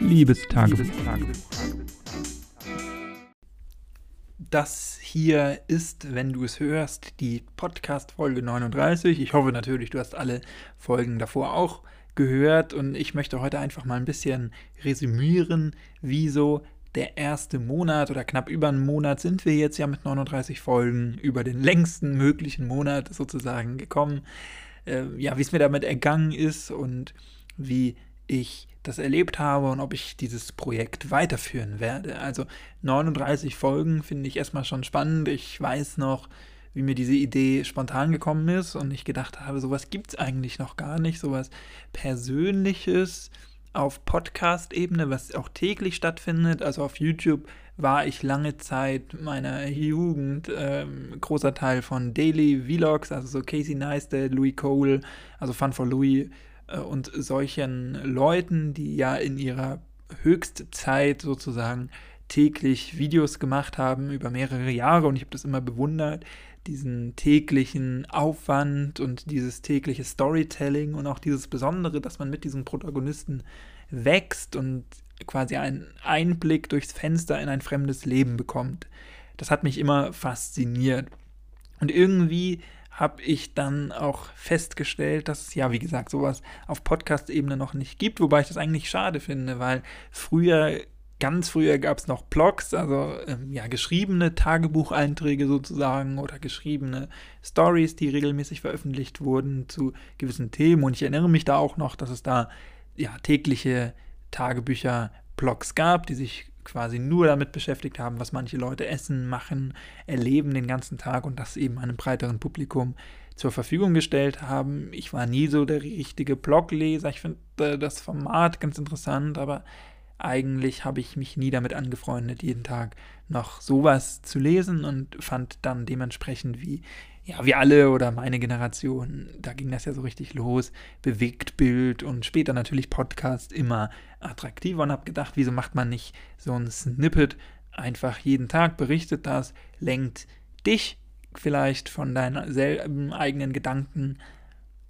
Liebestagebuch. Das hier ist, wenn du es hörst, die Podcast-Folge 39. Ich hoffe natürlich, du hast alle Folgen davor auch gehört und ich möchte heute einfach mal ein bisschen resümieren, wieso der erste Monat oder knapp über einen Monat sind wir jetzt ja mit 39 Folgen über den längsten möglichen Monat sozusagen gekommen. Äh, ja, wie es mir damit ergangen ist und wie ich das erlebt habe und ob ich dieses Projekt weiterführen werde. Also 39 Folgen finde ich erstmal schon spannend. Ich weiß noch, wie mir diese Idee spontan gekommen ist und ich gedacht habe, sowas gibt es eigentlich noch gar nicht, sowas Persönliches auf Podcast-Ebene, was auch täglich stattfindet. Also auf YouTube war ich lange Zeit meiner Jugend ähm, großer Teil von Daily Vlogs, also so Casey Neistat, Louis Cole, also Fun for Louis äh, und solchen Leuten, die ja in ihrer Höchstzeit sozusagen täglich Videos gemacht haben über mehrere Jahre und ich habe das immer bewundert, diesen täglichen Aufwand und dieses tägliche Storytelling und auch dieses Besondere, dass man mit diesen Protagonisten wächst und quasi einen Einblick durchs Fenster in ein fremdes Leben bekommt. Das hat mich immer fasziniert. Und irgendwie habe ich dann auch festgestellt, dass es ja, wie gesagt, sowas auf Podcast-Ebene noch nicht gibt, wobei ich das eigentlich schade finde, weil früher, ganz früher gab es noch Blogs, also ähm, ja, geschriebene Tagebucheinträge sozusagen oder geschriebene Stories, die regelmäßig veröffentlicht wurden zu gewissen Themen. Und ich erinnere mich da auch noch, dass es da ja tägliche Tagebücher, Blogs gab, die sich quasi nur damit beschäftigt haben, was manche Leute essen, machen, erleben den ganzen Tag und das eben einem breiteren Publikum zur Verfügung gestellt haben. Ich war nie so der richtige Blogleser. Ich finde äh, das Format ganz interessant, aber eigentlich habe ich mich nie damit angefreundet, jeden Tag noch sowas zu lesen und fand dann dementsprechend, wie ja, wir alle oder meine Generation, da ging das ja so richtig los, Bewegtbild und später natürlich Podcast immer attraktiver und habe gedacht, wieso macht man nicht so ein Snippet? Einfach jeden Tag, berichtet das, lenkt dich vielleicht von deinen eigenen Gedanken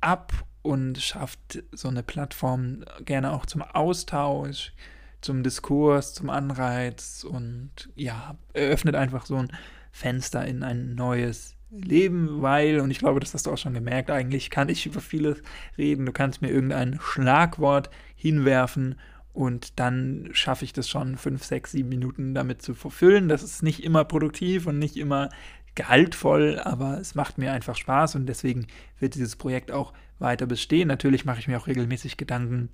ab und schafft so eine Plattform gerne auch zum Austausch, zum Diskurs, zum Anreiz und ja, eröffnet einfach so ein Fenster in ein neues Leben, weil, und ich glaube, das hast du auch schon gemerkt, eigentlich kann ich über vieles reden. Du kannst mir irgendein Schlagwort hinwerfen und dann schaffe ich das schon fünf, sechs, sieben Minuten damit zu verfüllen. Das ist nicht immer produktiv und nicht immer gehaltvoll, aber es macht mir einfach Spaß und deswegen wird dieses Projekt auch weiter bestehen. Natürlich mache ich mir auch regelmäßig Gedanken,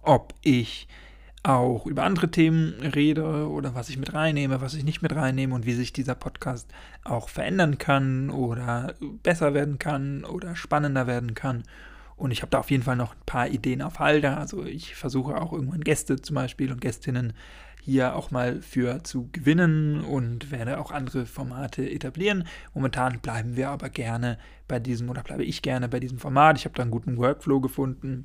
ob ich auch über andere Themen rede oder was ich mit reinnehme, was ich nicht mit reinnehme und wie sich dieser Podcast auch verändern kann oder besser werden kann oder spannender werden kann. Und ich habe da auf jeden Fall noch ein paar Ideen auf Halter. Also ich versuche auch irgendwann Gäste zum Beispiel und Gästinnen hier auch mal für zu gewinnen und werde auch andere Formate etablieren. Momentan bleiben wir aber gerne bei diesem oder bleibe ich gerne bei diesem Format. Ich habe da einen guten Workflow gefunden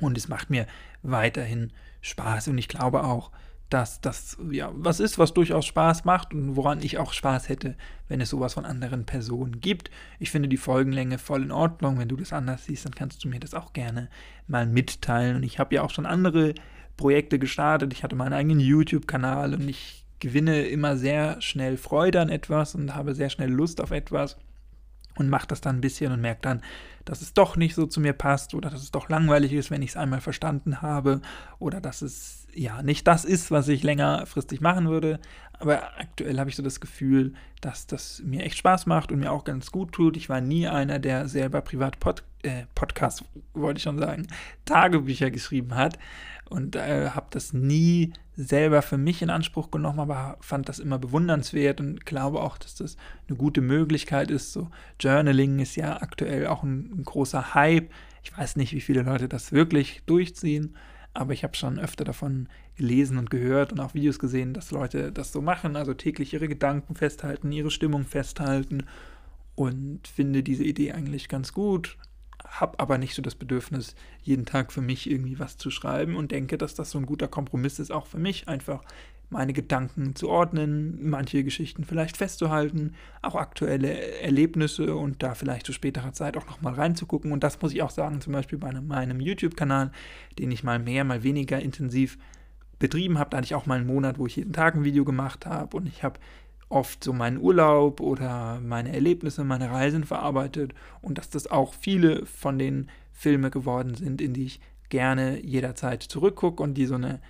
und es macht mir weiterhin Spaß. Und ich glaube auch, dass das ja was ist, was durchaus Spaß macht und woran ich auch Spaß hätte, wenn es sowas von anderen Personen gibt. Ich finde die Folgenlänge voll in Ordnung. Wenn du das anders siehst, dann kannst du mir das auch gerne mal mitteilen. Und ich habe ja auch schon andere Projekte gestartet. Ich hatte meinen eigenen YouTube-Kanal und ich gewinne immer sehr schnell Freude an etwas und habe sehr schnell Lust auf etwas und mache das dann ein bisschen und merke dann, dass es doch nicht so zu mir passt oder dass es doch langweilig ist, wenn ich es einmal verstanden habe oder dass es ja nicht das ist, was ich längerfristig machen würde. Aber aktuell habe ich so das Gefühl, dass das mir echt Spaß macht und mir auch ganz gut tut. Ich war nie einer, der selber privat Pod, äh, Podcast, wollte ich schon sagen, Tagebücher geschrieben hat und äh, habe das nie selber für mich in Anspruch genommen, aber fand das immer bewundernswert und glaube auch, dass das eine gute Möglichkeit ist. So Journaling ist ja aktuell auch ein, ein großer Hype. Ich weiß nicht, wie viele Leute das wirklich durchziehen, aber ich habe schon öfter davon gelesen und gehört und auch Videos gesehen, dass Leute das so machen, also täglich ihre Gedanken festhalten, ihre Stimmung festhalten und finde diese Idee eigentlich ganz gut habe aber nicht so das Bedürfnis, jeden Tag für mich irgendwie was zu schreiben und denke, dass das so ein guter Kompromiss ist, auch für mich einfach meine Gedanken zu ordnen, manche Geschichten vielleicht festzuhalten, auch aktuelle Erlebnisse und da vielleicht zu späterer Zeit auch nochmal reinzugucken. Und das muss ich auch sagen, zum Beispiel bei meinem YouTube-Kanal, den ich mal mehr, mal weniger intensiv betrieben habe. Da hatte ich auch mal einen Monat, wo ich jeden Tag ein Video gemacht habe und ich habe oft so meinen Urlaub oder meine Erlebnisse, meine Reisen verarbeitet und dass das auch viele von den Filmen geworden sind, in die ich gerne jederzeit zurückgucke und die so eine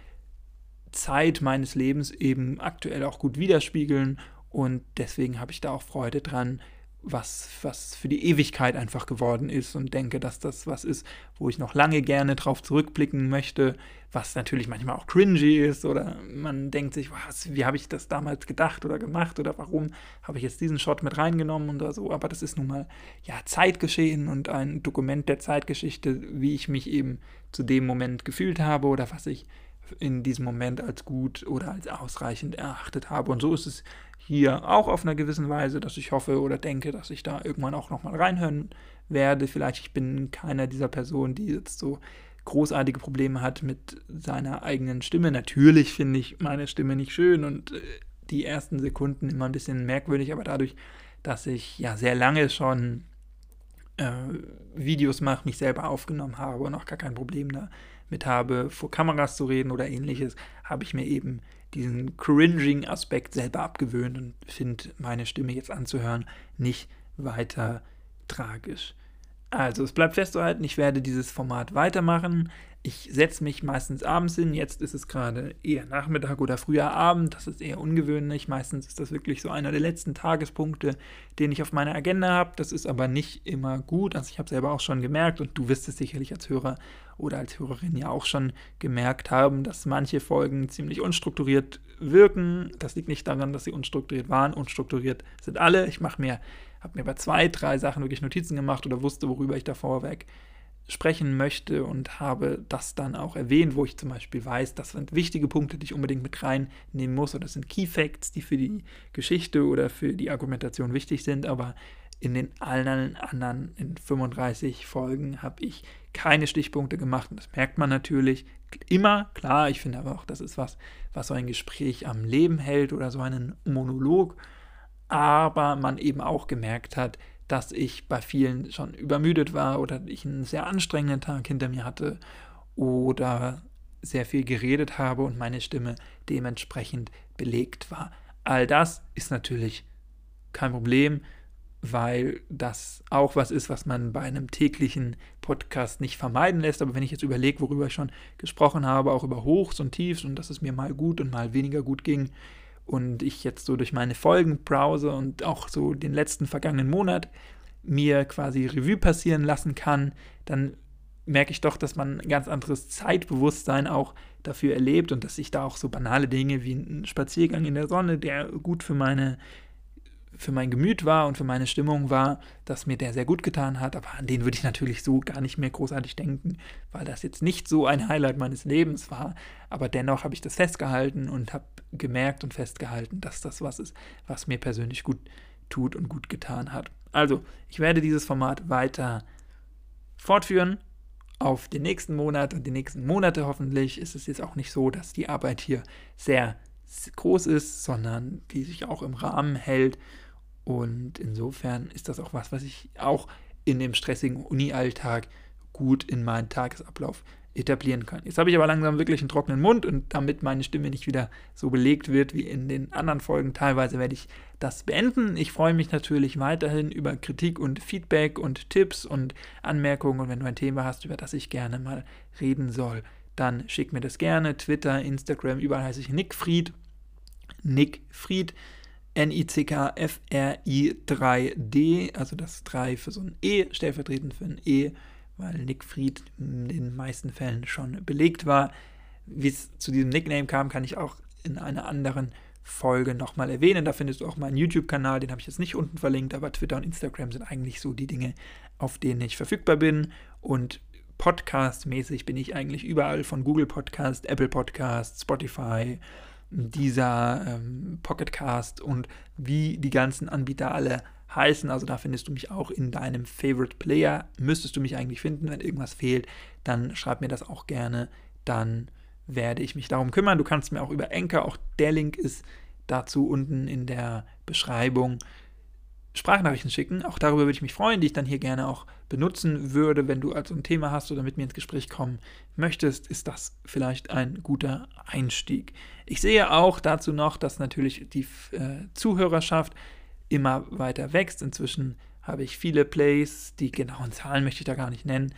Zeit meines Lebens eben aktuell auch gut widerspiegeln. Und deswegen habe ich da auch Freude dran, was, was für die Ewigkeit einfach geworden ist und denke, dass das was ist, wo ich noch lange gerne drauf zurückblicken möchte, was natürlich manchmal auch cringy ist oder man denkt sich, was, wie habe ich das damals gedacht oder gemacht oder warum habe ich jetzt diesen Shot mit reingenommen oder so, aber das ist nun mal ja Zeitgeschehen und ein Dokument der Zeitgeschichte, wie ich mich eben zu dem Moment gefühlt habe oder was ich in diesem Moment als gut oder als ausreichend erachtet habe und so ist es hier auch auf einer gewissen Weise, dass ich hoffe oder denke, dass ich da irgendwann auch nochmal reinhören werde. Vielleicht ich bin keiner dieser Personen, die jetzt so großartige Probleme hat mit seiner eigenen Stimme. Natürlich finde ich meine Stimme nicht schön und äh, die ersten Sekunden immer ein bisschen merkwürdig, aber dadurch, dass ich ja sehr lange schon äh, Videos mache, mich selber aufgenommen habe und auch gar kein Problem damit habe, vor Kameras zu reden oder ähnliches, habe ich mir eben diesen cringing Aspekt selber abgewöhnt und finde meine Stimme jetzt anzuhören nicht weiter tragisch. Also es bleibt festzuhalten, ich werde dieses Format weitermachen. Ich setze mich meistens abends hin. Jetzt ist es gerade eher Nachmittag oder früher Abend. Das ist eher ungewöhnlich. Meistens ist das wirklich so einer der letzten Tagespunkte, den ich auf meiner Agenda habe. Das ist aber nicht immer gut. Also ich habe selber auch schon gemerkt und du wirst es sicherlich als Hörer oder als Hörerin ja auch schon gemerkt haben, dass manche Folgen ziemlich unstrukturiert wirken. Das liegt nicht daran, dass sie unstrukturiert waren. Unstrukturiert sind alle. Ich mache mir, habe mir bei zwei, drei Sachen wirklich Notizen gemacht oder wusste, worüber ich da vorweg sprechen möchte und habe das dann auch erwähnt, wo ich zum Beispiel weiß, das sind wichtige Punkte, die ich unbedingt mit reinnehmen muss oder das sind Key Facts, die für die Geschichte oder für die Argumentation wichtig sind, aber in den allen anderen, in 35 Folgen, habe ich keine Stichpunkte gemacht. Und das merkt man natürlich immer. Klar, ich finde aber auch, das ist was, was so ein Gespräch am Leben hält oder so einen Monolog. Aber man eben auch gemerkt hat, dass ich bei vielen schon übermüdet war oder ich einen sehr anstrengenden Tag hinter mir hatte oder sehr viel geredet habe und meine Stimme dementsprechend belegt war. All das ist natürlich kein Problem, weil das auch was ist, was man bei einem täglichen Podcast nicht vermeiden lässt. Aber wenn ich jetzt überlege, worüber ich schon gesprochen habe, auch über Hochs und Tiefs und dass es mir mal gut und mal weniger gut ging, und ich jetzt so durch meine Folgen browse und auch so den letzten vergangenen Monat mir quasi Revue passieren lassen kann, dann merke ich doch, dass man ein ganz anderes Zeitbewusstsein auch dafür erlebt und dass ich da auch so banale Dinge wie ein Spaziergang in der Sonne, der gut für meine für mein Gemüt war und für meine Stimmung war, dass mir der sehr gut getan hat, aber an den würde ich natürlich so gar nicht mehr großartig denken, weil das jetzt nicht so ein Highlight meines Lebens war, aber dennoch habe ich das festgehalten und habe gemerkt und festgehalten, dass das was ist, was mir persönlich gut tut und gut getan hat. Also, ich werde dieses Format weiter fortführen auf den nächsten Monat und die nächsten Monate hoffentlich. Ist es jetzt auch nicht so, dass die Arbeit hier sehr groß ist, sondern die sich auch im Rahmen hält und insofern ist das auch was, was ich auch in dem stressigen Uni-Alltag gut in meinen Tagesablauf etablieren kann. Jetzt habe ich aber langsam wirklich einen trockenen Mund und damit meine Stimme nicht wieder so belegt wird wie in den anderen Folgen, teilweise werde ich das beenden. Ich freue mich natürlich weiterhin über Kritik und Feedback und Tipps und Anmerkungen und wenn du ein Thema hast, über das ich gerne mal reden soll, dann schick mir das gerne. Twitter, Instagram, überall heiße ich Nick Fried. Nick Fried. N-I-C-K-F-R-I-3-D, also das 3 für so ein E, stellvertretend für ein E, weil Nick Fried in den meisten Fällen schon belegt war. Wie es zu diesem Nickname kam, kann ich auch in einer anderen Folge nochmal erwähnen. Da findest du auch meinen YouTube-Kanal, den habe ich jetzt nicht unten verlinkt, aber Twitter und Instagram sind eigentlich so die Dinge, auf denen ich verfügbar bin. Und Podcast-mäßig bin ich eigentlich überall von Google Podcast, Apple Podcast, Spotify, dieser ähm, Pocketcast und wie die ganzen Anbieter alle heißen. Also da findest du mich auch in deinem Favorite Player. Müsstest du mich eigentlich finden, wenn irgendwas fehlt, dann schreib mir das auch gerne. Dann werde ich mich darum kümmern. Du kannst mir auch über Anchor, auch der Link ist dazu unten in der Beschreibung. Sprachnachrichten schicken. Auch darüber würde ich mich freuen, die ich dann hier gerne auch benutzen würde. Wenn du also ein Thema hast oder mit mir ins Gespräch kommen möchtest, ist das vielleicht ein guter Einstieg. Ich sehe auch dazu noch, dass natürlich die äh, Zuhörerschaft immer weiter wächst. Inzwischen habe ich viele Plays, die genauen Zahlen möchte ich da gar nicht nennen.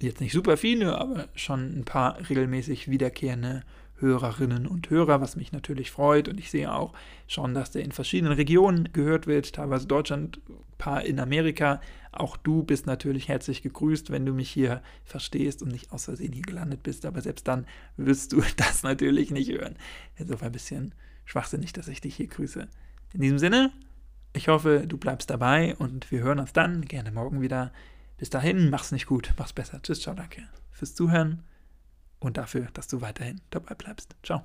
Jetzt nicht super viele, aber schon ein paar regelmäßig wiederkehrende Hörerinnen und Hörer, was mich natürlich freut. Und ich sehe auch schon, dass der in verschiedenen Regionen gehört wird, teilweise Deutschland, ein paar in Amerika. Auch du bist natürlich herzlich gegrüßt, wenn du mich hier verstehst und nicht aus Versehen hier gelandet bist. Aber selbst dann wirst du das natürlich nicht hören. Insofern ein bisschen schwachsinnig, dass ich dich hier grüße. In diesem Sinne, ich hoffe, du bleibst dabei und wir hören uns dann gerne morgen wieder. Bis dahin, mach's nicht gut, mach's besser. Tschüss, ciao, danke fürs Zuhören und dafür, dass du weiterhin dabei bleibst. Ciao.